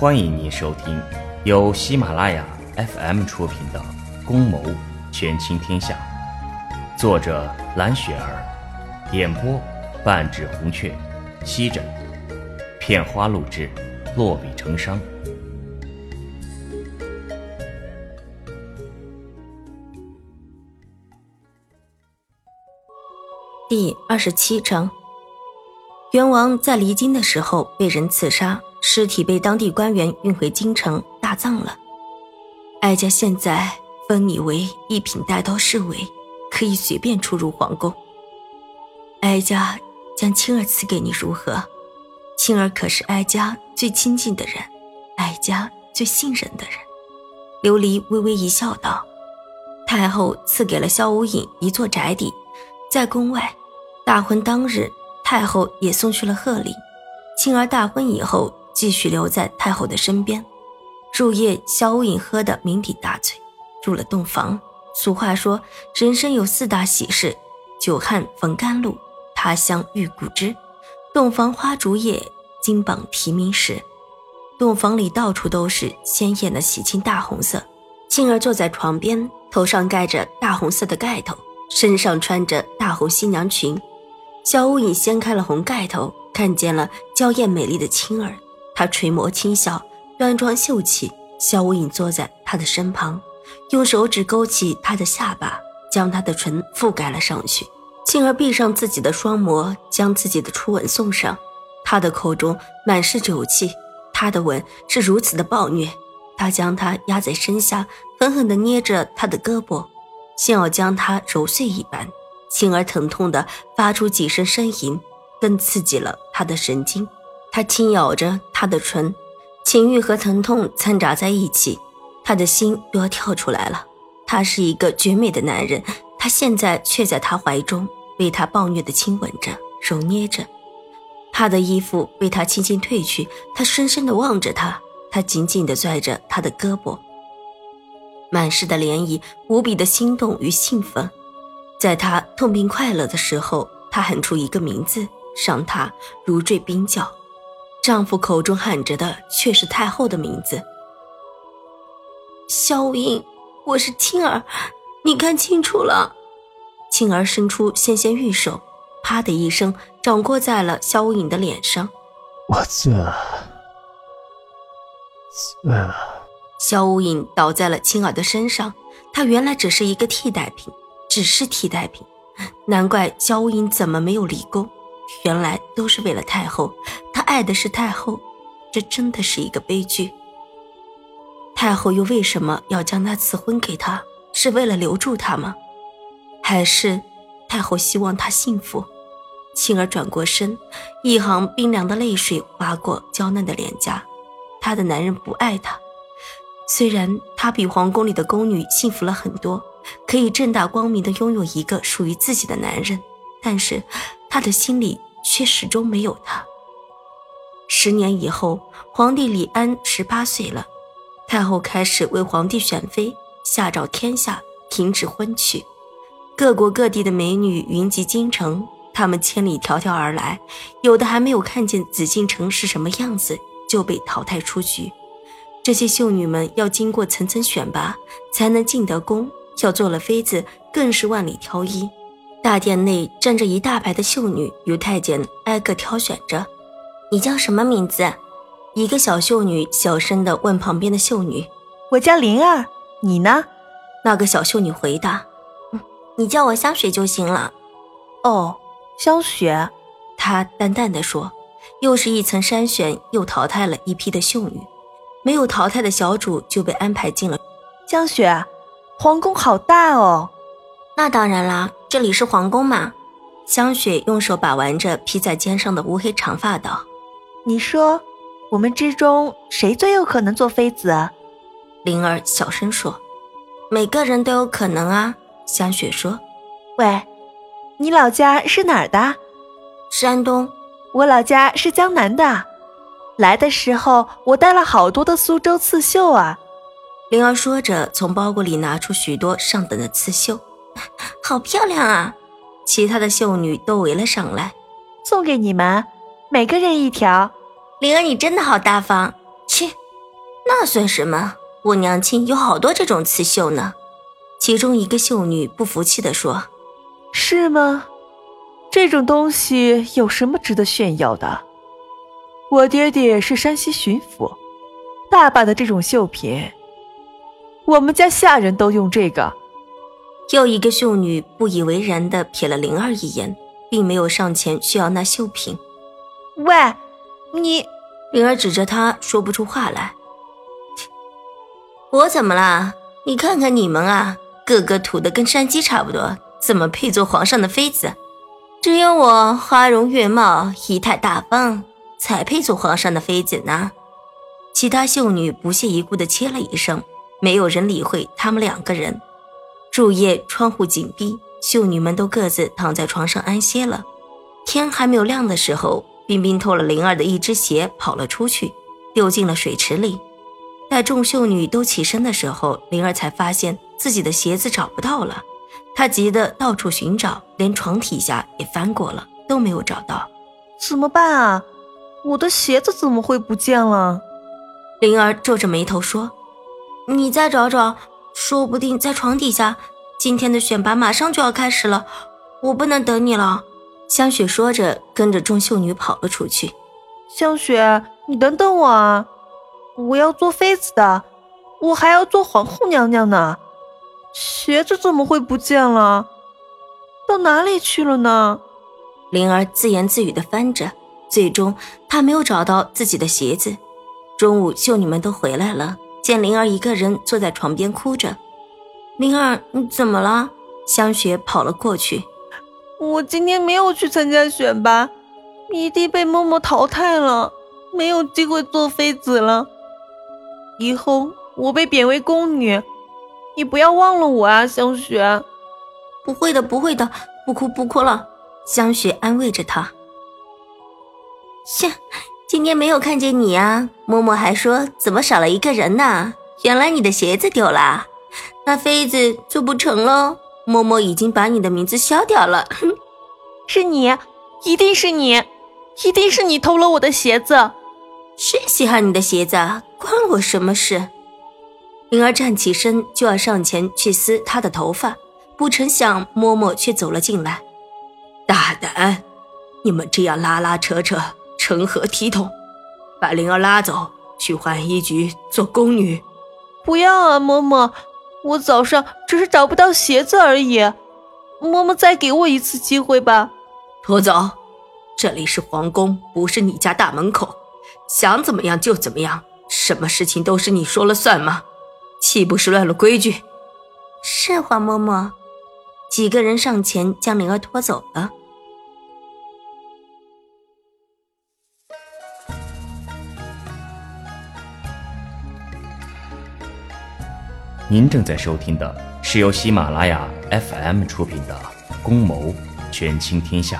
欢迎您收听由喜马拉雅 FM 出品的《宫谋权倾天下》，作者蓝雪儿，演播半指红雀，西枕片花录制，落笔成殇。第二十七章，元王在离京的时候被人刺杀，尸体被当地官员运回京城大葬了。哀家现在封你为一品带刀侍卫，可以随便出入皇宫。哀家将青儿赐给你如何？青儿可是哀家最亲近的人，哀家最信任的人。琉璃微微一笑，道：“太后赐给了萧无影一座宅邸，在宫外。”大婚当日，太后也送去了贺礼。青儿大婚以后，继续留在太后的身边。入夜，萧无影喝得酩酊大醉，入了洞房。俗话说，人生有四大喜事：久旱逢甘露，他乡遇故知，洞房花烛夜，金榜题名时。洞房里到处都是鲜艳的喜庆大红色。青儿坐在床边，头上盖着大红色的盖头，身上穿着大红新娘裙。萧无影掀开了红盖头，看见了娇艳美丽的青儿。他垂眸轻笑，端庄秀气。萧无影坐在她的身旁，用手指勾起她的下巴，将她的唇覆盖了上去。青儿闭上自己的双眸，将自己的初吻送上。他的口中满是酒气，他的吻是如此的暴虐。他将他压在身下，狠狠地捏着他的胳膊，像要将他揉碎一般。青儿疼痛的发出几声呻吟，更刺激了他的神经。他轻咬着她的唇，情欲和疼痛掺杂在一起，他的心都要跳出来了。他是一个绝美的男人，他现在却在他怀中，被他暴虐的亲吻着、揉捏着。他的衣服被他轻轻褪去，他深深的望着他，他紧紧的拽着他的胳膊，满是的涟漪，无比的心动与兴奋。在她痛并快乐的时候，他喊出一个名字，让她如坠冰窖。丈夫口中喊着的却是太后的名字。萧影，我是青儿，你看清楚了。青儿伸出纤纤玉手，啪的一声掌掴在了萧无影的脸上。我醉了，醉了。萧无影倒在了青儿的身上，她原来只是一个替代品。只是替代品，难怪萧无影怎么没有离宫，原来都是为了太后。他爱的是太后，这真的是一个悲剧。太后又为什么要将他赐婚给他？是为了留住他吗？还是太后希望他幸福？青儿转过身，一行冰凉的泪水划过娇嫩的脸颊。她的男人不爱她，虽然她比皇宫里的宫女幸福了很多。可以正大光明的拥有一个属于自己的男人，但是他的心里却始终没有他。十年以后，皇帝李安十八岁了，太后开始为皇帝选妃，下诏天下停止婚娶。各国各地的美女云集京城，她们千里迢迢而来，有的还没有看见紫禁城是什么样子，就被淘汰出局。这些秀女们要经过层层选拔，才能进得宫。要做了妃子，更是万里挑一。大殿内站着一大排的秀女，由太监挨个挑选着。你叫什么名字？一个小秀女小声地问旁边的秀女：“我叫灵儿，你呢？”那个小秀女回答：“你叫我香雪就行了。”哦，香雪，她淡淡的说。又是一层筛选，又淘汰了一批的秀女，没有淘汰的小主就被安排进了江雪。皇宫好大哦，那当然啦，这里是皇宫吗。香雪用手把玩着披在肩上的乌黑长发，道：“你说，我们之中谁最有可能做妃子？”灵儿小声说：“每个人都有可能啊。”香雪说：“喂，你老家是哪儿的？山东。我老家是江南的。来的时候我带了好多的苏州刺绣啊。”灵儿说着，从包裹里拿出许多上等的刺绣，好漂亮啊！其他的秀女都围了上来，送给你们，每个人一条。灵儿，你真的好大方。切，那算什么？我娘亲有好多这种刺绣呢。其中一个秀女不服气地说：“是吗？这种东西有什么值得炫耀的？我爹爹是山西巡抚，大把的这种绣品，我们家下人都用这个。”又一个秀女不以为然的瞥了灵儿一眼，并没有上前需要那绣品。喂，你！灵儿指着他说不出话来。我怎么啦？你看看你们啊，个个土的跟山鸡差不多，怎么配做皇上的妃子？只有我花容月貌、仪态大方，才配做皇上的妃子呢。其他秀女不屑一顾的切了一声，没有人理会他们两个人。入夜，窗户紧闭，秀女们都各自躺在床上安歇了。天还没有亮的时候，冰冰偷了灵儿的一只鞋跑了出去，丢进了水池里。待众秀女都起身的时候，灵儿才发现自己的鞋子找不到了。她急得到处寻找，连床底下也翻过了，都没有找到。怎么办啊？我的鞋子怎么会不见了？灵儿皱着眉头说：“你再找找。”说不定在床底下。今天的选拔马上就要开始了，我不能等你了。香雪说着，跟着众秀女跑了出去。香雪，你等等我啊！我要做妃子的，我还要做皇后娘娘呢。鞋子怎么会不见了？到哪里去了呢？灵儿自言自语的翻着，最终她没有找到自己的鞋子。中午，秀女们都回来了。见灵儿一个人坐在床边哭着，灵儿，你怎么了？香雪跑了过去。我今天没有去参加选拔，一定被默默淘汰了，没有机会做妃子了。以后我被贬为宫女，你不要忘了我啊，香雪。不会的，不会的，不哭不哭了。香雪安慰着她。香。今天没有看见你啊，嬷嬷还说怎么少了一个人呢？原来你的鞋子丢了，那妃子就不成喽。嬷嬷已经把你的名字消掉了。哼，是你，一定是你，一定是你偷了我的鞋子。谁稀罕你的鞋子？关我什么事？灵儿站起身就要上前去撕她的头发，不成想嬷嬷却走了进来。大胆！你们这样拉拉扯扯。成何体统？把灵儿拉走，去浣衣局做宫女。不要啊，嬷嬷，我早上只是找不到鞋子而已。嬷嬷，再给我一次机会吧。拖走，这里是皇宫，不是你家大门口，想怎么样就怎么样。什么事情都是你说了算吗？岂不是乱了规矩？是黄嬷嬷。几个人上前将灵儿拖走了。您正在收听的是由喜马拉雅 FM 出品的《宫谋权倾天下》。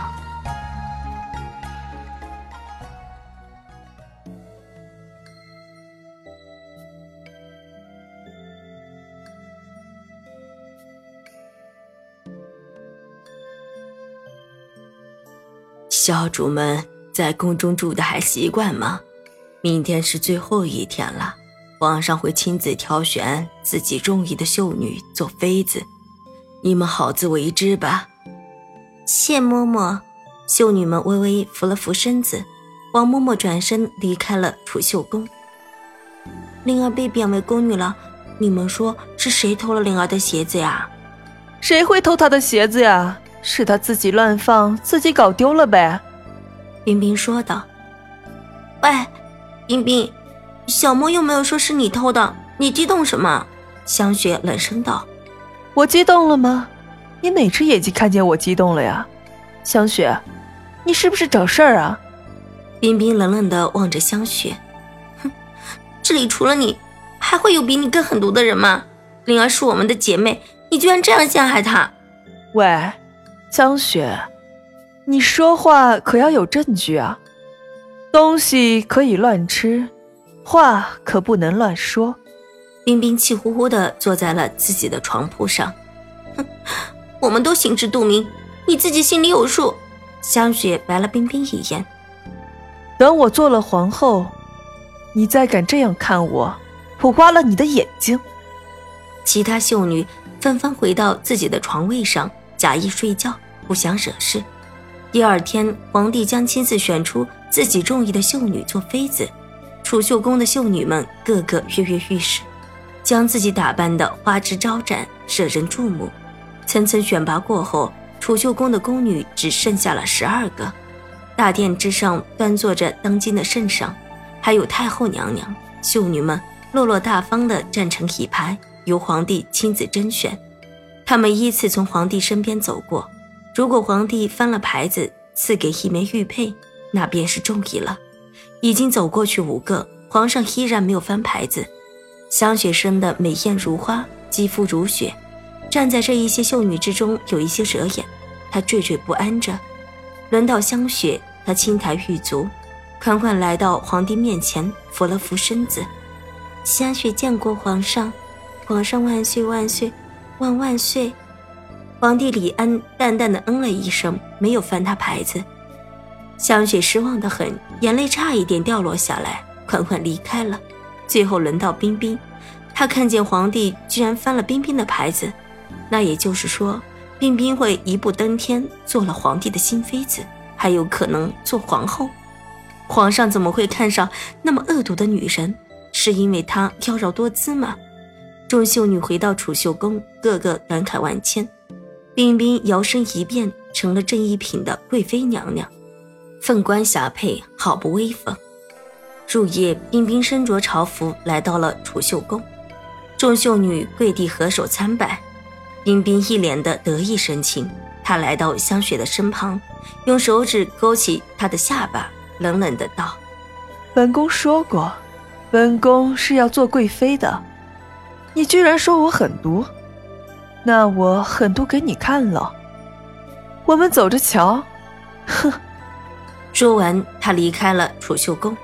小主们在宫中住的还习惯吗？明天是最后一天了。皇上会亲自挑选自己中意的秀女做妃子，你们好自为之吧。谢嬷嬷，秀女们微微扶了扶身子。王嬷嬷转身离开了储秀宫。灵儿被贬为宫女了，你们说是谁偷了灵儿的鞋子呀？谁会偷她的鞋子呀？是她自己乱放，自己搞丢了呗。冰冰说道。喂，冰冰。小莫又没有说是你偷的，你激动什么？香雪冷声道：“我激动了吗？你哪只眼睛看见我激动了呀？”香雪，你是不是找事儿啊？冰冰冷冷的望着香雪，哼，这里除了你，还会有比你更狠毒的人吗？灵儿是我们的姐妹，你居然这样陷害她！喂，香雪，你说话可要有证据啊！东西可以乱吃。话可不能乱说。冰冰气呼呼的坐在了自己的床铺上。哼，我们都心知肚明，你自己心里有数。香雪白了冰冰一眼。等我做了皇后，你再敢这样看我，我挖了你的眼睛。其他秀女纷纷回到自己的床位上，假意睡觉，不想惹事。第二天，皇帝将亲自选出自己中意的秀女做妃子。储秀宫的秀女们个个跃跃欲试，将自己打扮得花枝招展，惹人注目。层层选拔过后，储秀宫的宫女只剩下了十二个。大殿之上端坐着当今的圣上，还有太后娘娘。秀女们落落大方地站成一排，由皇帝亲自甄选。他们依次从皇帝身边走过。如果皇帝翻了牌子，赐给一枚玉佩，那便是中意了。已经走过去五个，皇上依然没有翻牌子。香雪生的美艳如花，肌肤如雪。站在这一些秀女之中，有一些惹眼，她惴惴不安着。轮到香雪，她轻抬玉足，款款来到皇帝面前，扶了扶身子。香雪见过皇上，皇上万岁万岁万万岁！皇帝李安淡淡的嗯了一声，没有翻他牌子。香雪失望的很，眼泪差一点掉落下来，款款离开了。最后轮到冰冰，她看见皇帝居然翻了冰冰的牌子。那也就是说，冰冰会一步登天，做了皇帝的新妃子，还有可能做皇后。皇上怎么会看上那么恶毒的女人？是因为她妖娆多姿吗？众秀女回到储秀宫，个个感慨万千。冰冰摇身一变成了正一品的贵妃娘娘，凤冠霞帔，好不威风。入夜，冰冰身着朝服来到了储秀宫，众秀女跪地合手参拜。冰冰一脸的得意神情，她来到香雪的身旁，用手指勾起她的下巴，冷冷的道：“本宫说过，本宫是要做贵妃的，你居然说我狠毒，那我狠毒给你看了。我们走着瞧。”哼。说完，他离开了储秀宫。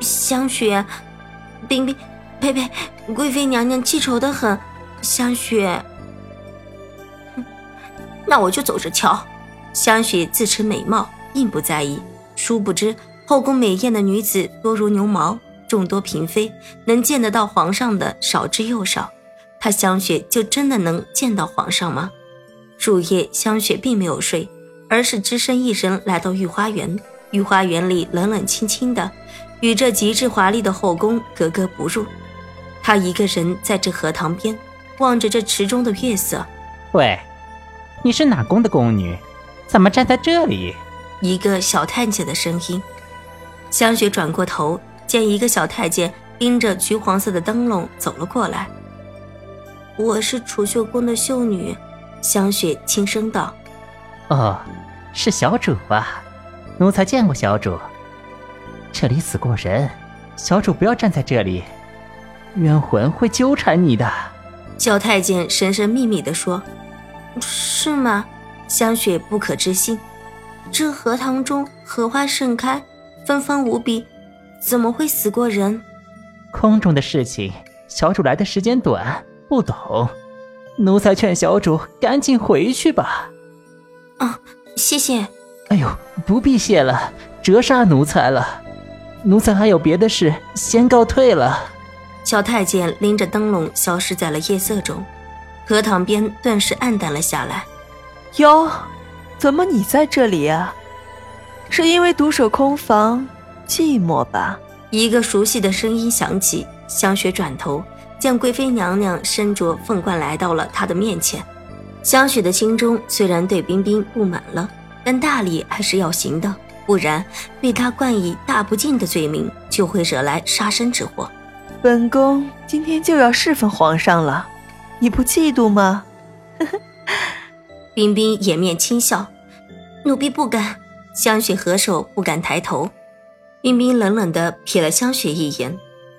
香雪，冰冰，呸呸，贵妃娘娘记仇的很，香雪。那我就走着瞧。香雪自持美貌，并不在意。殊不知后宫美艳的女子多如牛毛，众多嫔妃能见得到皇上的少之又少。她香雪就真的能见到皇上吗？入夜，香雪并没有睡，而是只身一人来到御花园。御花园里冷冷清清的，与这极致华丽的后宫格格不入。她一个人在这荷塘边，望着这池中的月色。喂。你是哪宫的宫女？怎么站在这里？一个小太监的声音。香雪转过头，见一个小太监拎着橘黄色的灯笼走了过来。我是储秀宫的秀女，香雪轻声道：“哦，是小主啊，奴才见过小主。这里死过人，小主不要站在这里，冤魂会纠缠你的。”小太监神神秘秘地说。是吗？香雪不可置信。这荷塘中荷花盛开，芬芳无比，怎么会死过人？空中的事情，小主来的时间短，不懂。奴才劝小主赶紧回去吧。啊，谢谢。哎呦，不必谢了，折煞奴才了。奴才还有别的事，先告退了。小太监拎着灯笼消失在了夜色中。荷塘边顿时暗淡了下来。哟，怎么你在这里啊？是因为独守空房寂寞吧？一个熟悉的声音响起。香雪转头，见贵妃娘娘身着凤冠来到了她的面前。香雪的心中虽然对冰冰不满了，但大礼还是要行的，不然被他冠以大不敬的罪名，就会惹来杀身之祸。本宫今天就要侍奉皇上了。你不嫉妒吗？冰冰掩面轻笑，奴婢不敢。香雪合手不敢抬头。冰冰冷冷地瞥了香雪一眼，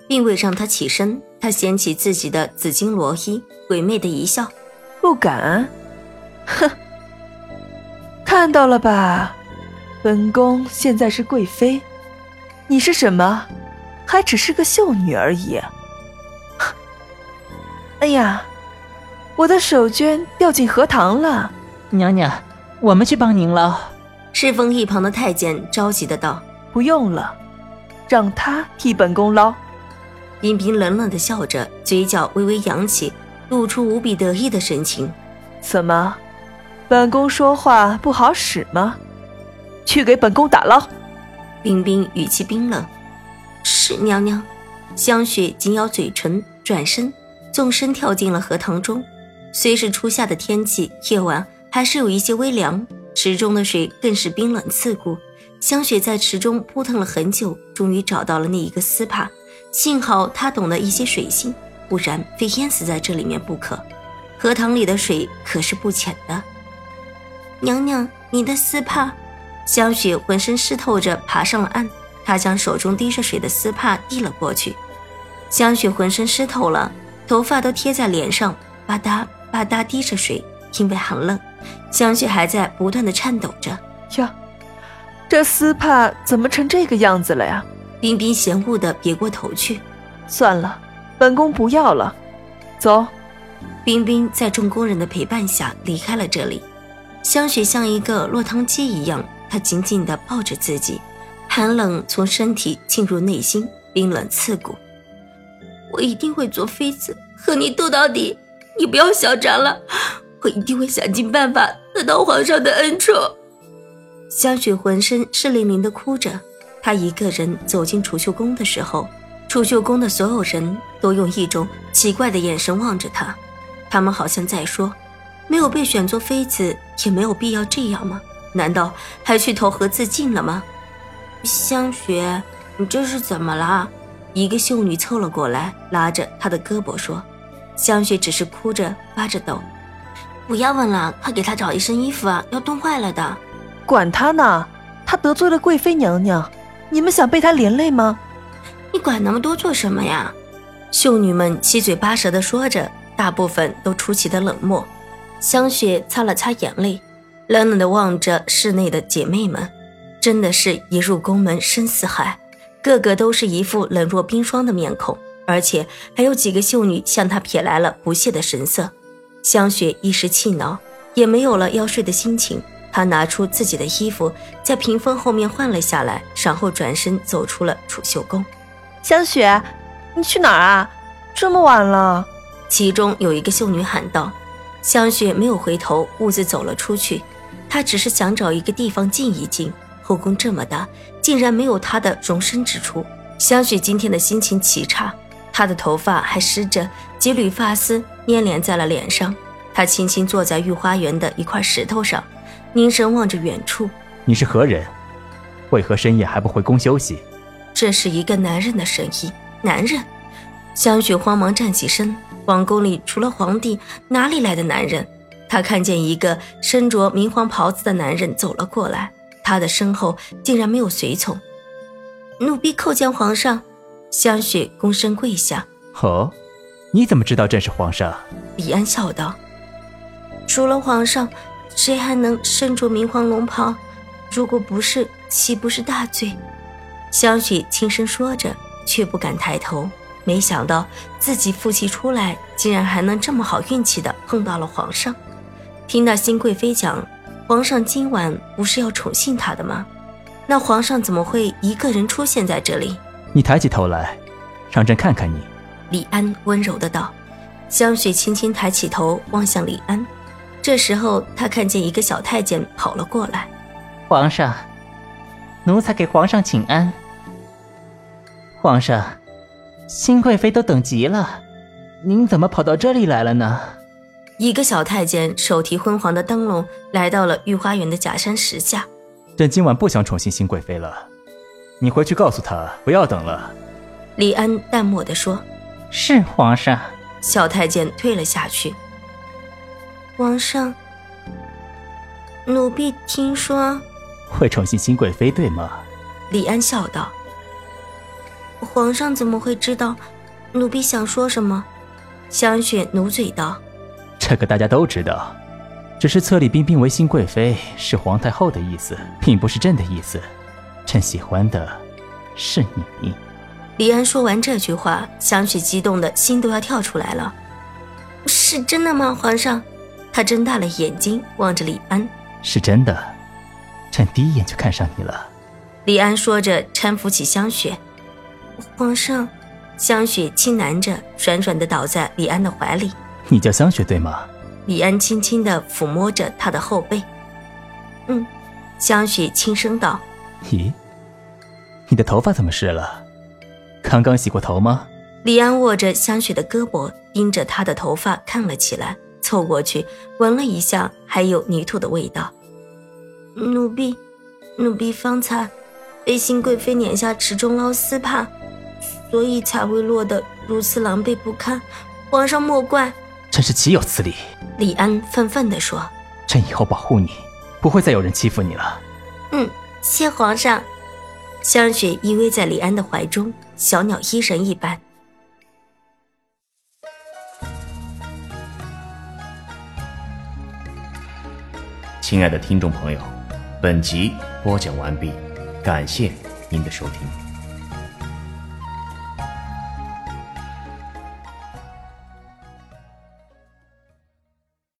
并未让她起身。她掀起自己的紫金罗衣，鬼魅的一笑：“不敢？哼，看到了吧？本宫现在是贵妃，你是什么？还只是个秀女而已。哎呀！”我的手绢掉进荷塘了，娘娘，我们去帮您捞。侍奉一旁的太监着急的道：“不用了，让他替本宫捞。”尹平冷冷的笑着，嘴角微微扬起，露出无比得意的神情。怎么，本宫说话不好使吗？去给本宫打捞。冰冰语气冰冷。是娘娘。香雪紧咬嘴唇，转身，纵身跳进了荷塘中。虽是初夏的天气，夜晚还是有一些微凉，池中的水更是冰冷刺骨。香雪在池中扑腾了很久，终于找到了那一个丝帕。幸好她懂得一些水性，不然非淹死在这里面不可。荷塘里的水可是不浅的。娘娘，你的丝帕。香雪浑身湿透着爬上了岸，她将手中滴着水的丝帕递了过去。香雪浑身湿透了，头发都贴在脸上，吧嗒吧嗒滴着水。因为寒冷，香雪还在不断的颤抖着。呀，这丝帕怎么成这个样子了呀？冰冰嫌恶的别过头去。算了，本宫不要了。走。冰冰在众工人的陪伴下离开了这里。香雪像一个落汤鸡一样，她紧紧地抱着自己，寒冷从身体进入内心，冰冷刺骨。我一定会做妃子，和你斗到底。你不要嚣张了，我一定会想尽办法得到皇上的恩宠。香雪浑身湿淋淋的哭着，她一个人走进储秀宫的时候，储秀宫的所有人都用一种奇怪的眼神望着她，他们好像在说：没有被选做妃子，也没有必要这样吗？难道还去投河自尽了吗？香雪，你这是怎么了？一个秀女凑了过来，拉着她的胳膊说：“香雪只是哭着发着抖，不要问了，快给她找一身衣服啊，要冻坏了的。”管他呢，他得罪了贵妃娘娘，你们想被他连累吗？你管那么多做什么呀？秀女们七嘴八舌的说着，大部分都出奇的冷漠。香雪擦了擦眼泪，冷冷的望着室内的姐妹们，真的是一入宫门深似海。个个都是一副冷若冰霜的面孔，而且还有几个秀女向她瞥来了不屑的神色。香雪一时气恼，也没有了要睡的心情。她拿出自己的衣服，在屏风后面换了下来，然后转身走出了储秀宫。香雪，你去哪儿啊？这么晚了。其中有一个秀女喊道。香雪没有回头，兀自走了出去。她只是想找一个地方静一静。后宫这么大，竟然没有她的容身之处。香雪今天的心情极差，她的头发还湿着，几缕发丝粘连在了脸上。她轻轻坐在御花园的一块石头上，凝神望着远处。你是何人？为何深夜还不回宫休息？这是一个男人的声音。男人？香雪慌忙站起身。皇宫里除了皇帝，哪里来的男人？他看见一个身着明黄袍子的男人走了过来。他的身后竟然没有随从，奴婢叩见皇上。香雪躬身跪下。哦，你怎么知道朕是皇上？李安笑道：“除了皇上，谁还能身着明黄龙袍？如果不是，岂不是大罪？”香雪轻声说着，却不敢抬头。没想到自己负气出来，竟然还能这么好运气的碰到了皇上。听到新贵妃讲。皇上今晚不是要宠幸她的吗？那皇上怎么会一个人出现在这里？你抬起头来，让朕看看你。李安温柔的道。香雪轻轻抬起头望向李安，这时候她看见一个小太监跑了过来。皇上，奴才给皇上请安。皇上，新贵妃都等急了，您怎么跑到这里来了呢？一个小太监手提昏黄的灯笼，来到了御花园的假山石下。朕今晚不想宠幸新贵妃了，你回去告诉她不要等了。李安淡漠地说：“是皇上。”小太监退了下去。皇上，奴婢听说会宠幸新贵妃，对吗？李安笑道：“皇上怎么会知道？奴婢想说什么？”香雪努嘴道。这个大家都知道，只是册立冰冰为新贵妃是皇太后的意思，并不是朕的意思。朕喜欢的是你。李安说完这句话，香雪激动的心都要跳出来了。是真的吗，皇上？他睁大了眼睛望着李安。是真的，朕第一眼就看上你了。李安说着搀扶起香雪。皇上，香雪轻喃着，软软的倒在李安的怀里。你叫香雪对吗？李安轻轻的抚摸着她的后背。嗯，香雪轻声道。咦，你的头发怎么湿了？刚刚洗过头吗？李安握着香雪的胳膊，盯着她的头发看了起来，凑过去闻了一下，还有泥土的味道。奴婢，奴婢方才被新贵妃撵下池中捞丝帕。所以才会落得如此狼狈不堪，皇上莫怪。真是岂有此理！李安愤愤地说：“朕以后保护你，不会再有人欺负你了。”嗯，谢皇上。香雪依偎在李安的怀中，小鸟依人一般。亲爱的听众朋友，本集播讲完毕，感谢您的收听。